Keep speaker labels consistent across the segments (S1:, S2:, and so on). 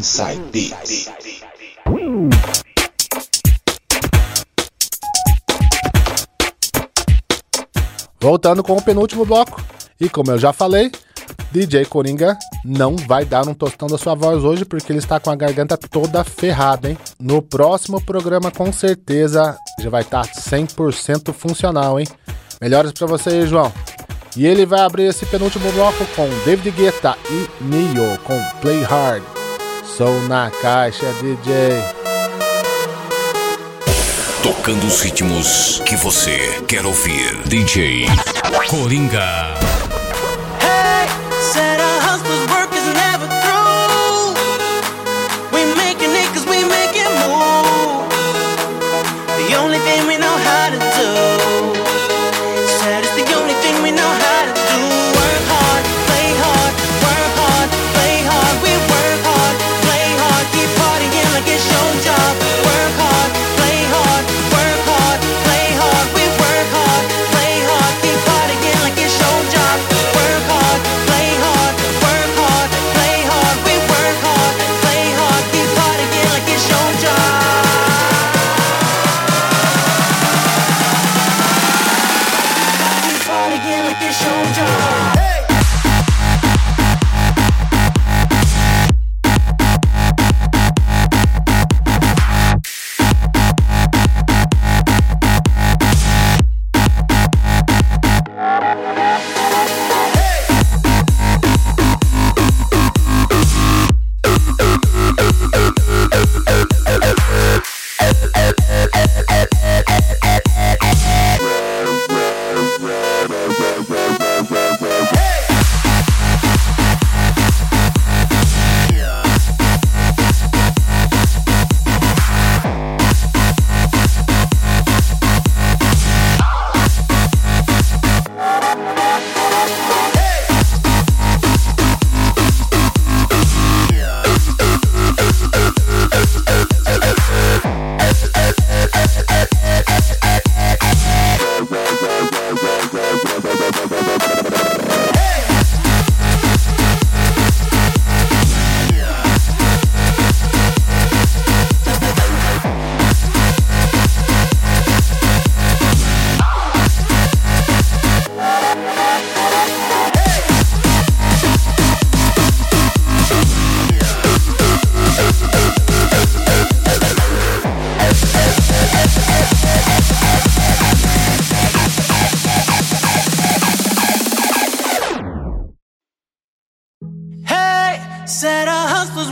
S1: Inside Beats.
S2: Voltando com o penúltimo bloco. E como eu já falei, DJ Coringa não vai dar um tostão da sua voz hoje porque ele está com a garganta toda ferrada, hein? No próximo programa, com certeza, já vai estar 100% funcional, hein? Melhoras para você, João. E ele vai abrir esse penúltimo bloco com David Guetta e Neo com Play Hard. Sou na caixa, DJ.
S3: Tocando os ritmos que você quer ouvir. DJ Coringa.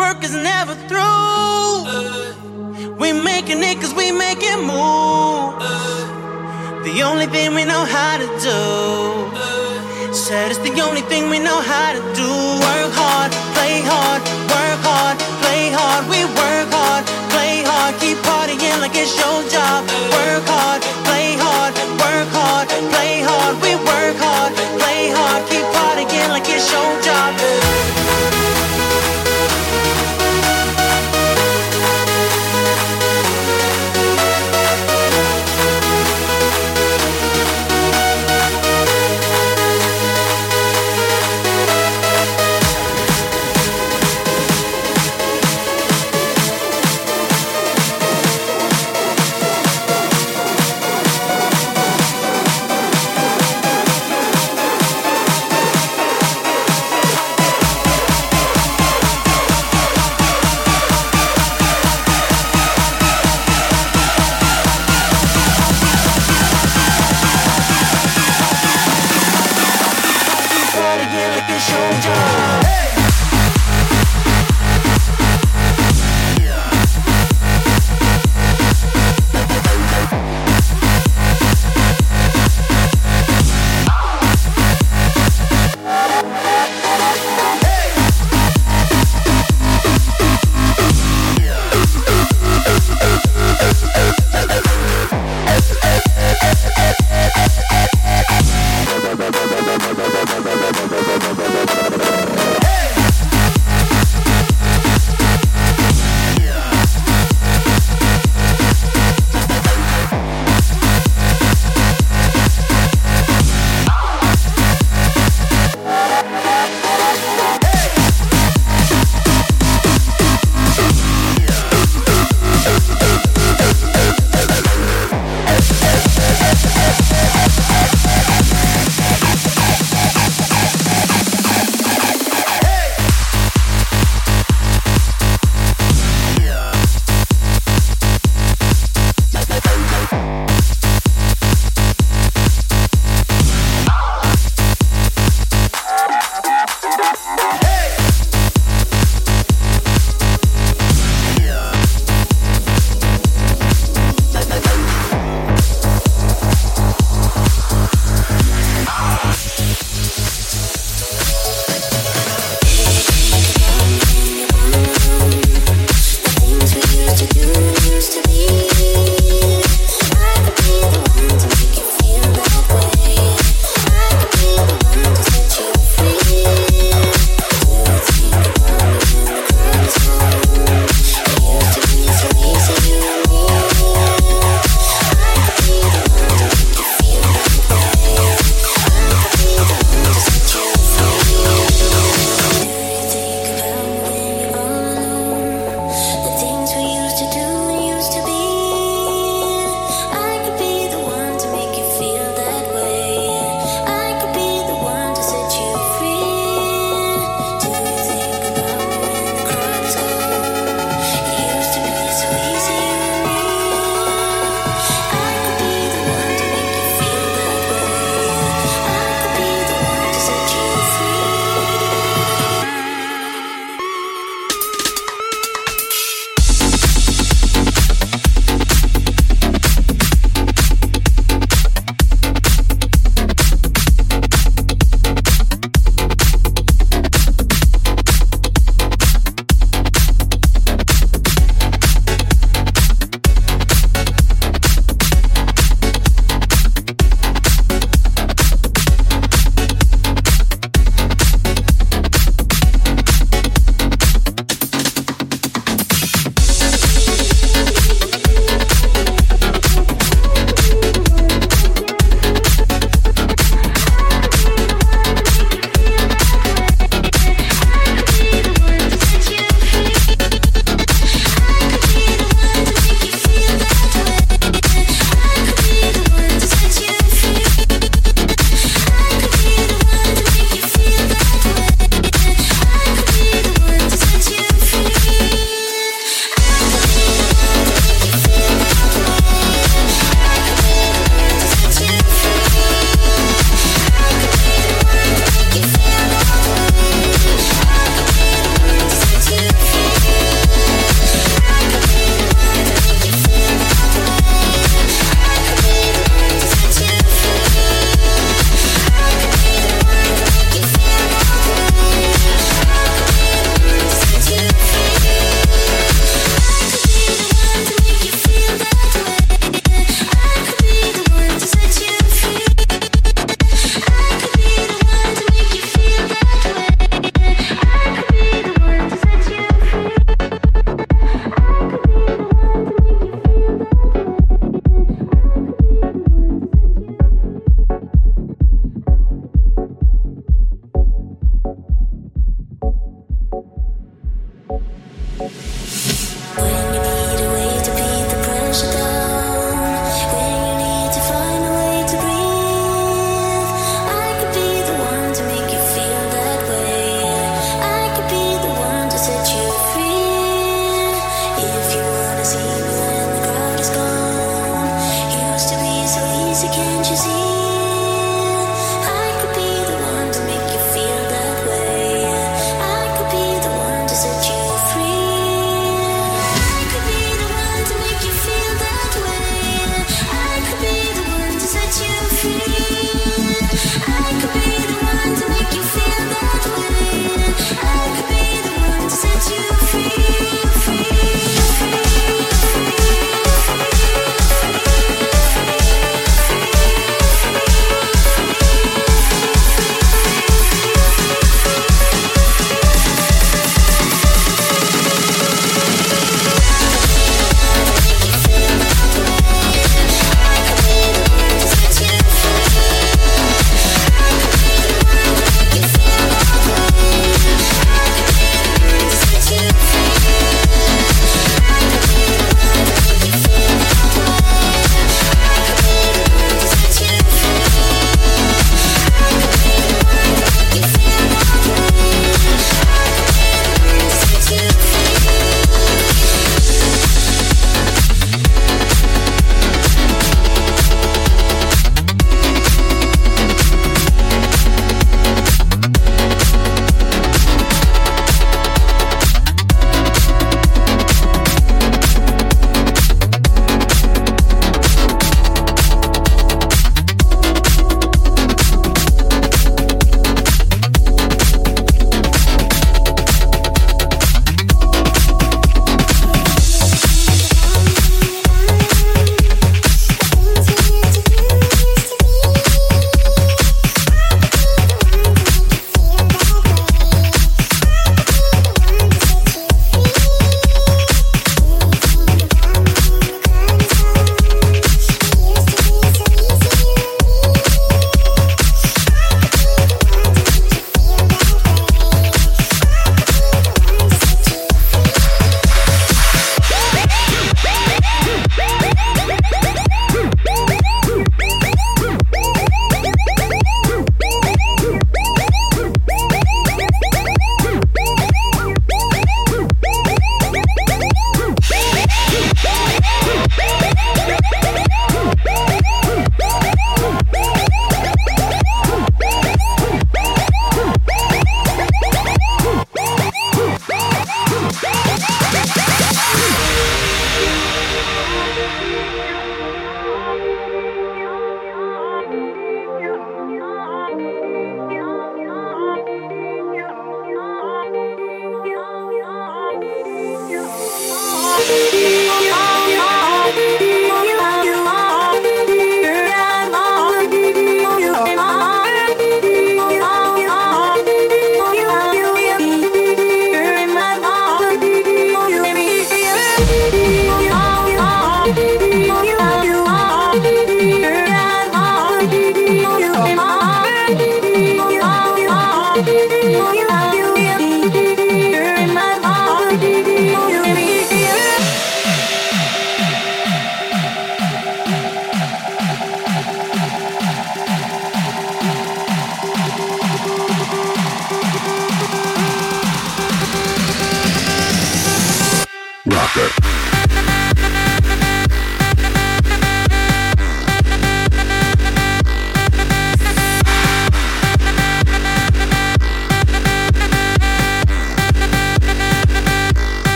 S4: Work is never through. We making it cause we make it move. The only thing we know how to do. Said it's the only thing we know how to do. Work hard, play hard, work hard, play hard. We work hard, play hard, keep partying like it's your job. Work hard, play hard, work hard, play hard. We work hard, play hard, keep partying like it's your job.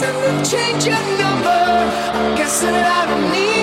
S4: guessing that change your number. I'm guessing that I don't need.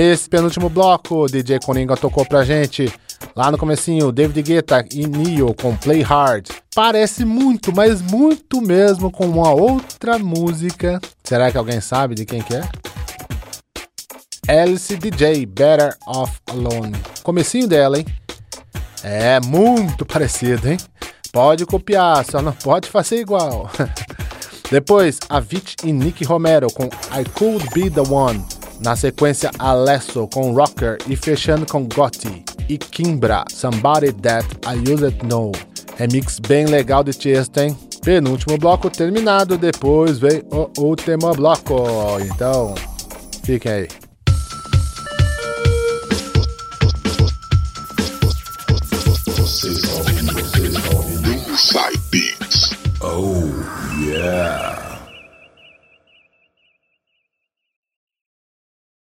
S2: Nesse penúltimo bloco, DJ Coninga tocou pra gente lá no comecinho, David Guetta e Neo com Play Hard. Parece muito, mas muito mesmo com uma outra música. Será que alguém sabe de quem que é? Alice DJ, Better Off Alone. Comecinho dela, hein? É muito parecido, hein? Pode copiar, só não pode fazer igual. Depois, Avicii e Nick Romero com I Could Be The One. Na sequência, Alesso com Rocker e fechando com Gotti e Kimbra, Somebody That I Used Know. Remix bem legal de Tiesto, hein? Penúltimo bloco terminado, depois vem o último bloco. Então, fiquem aí. Vocês vocês Oh, yeah.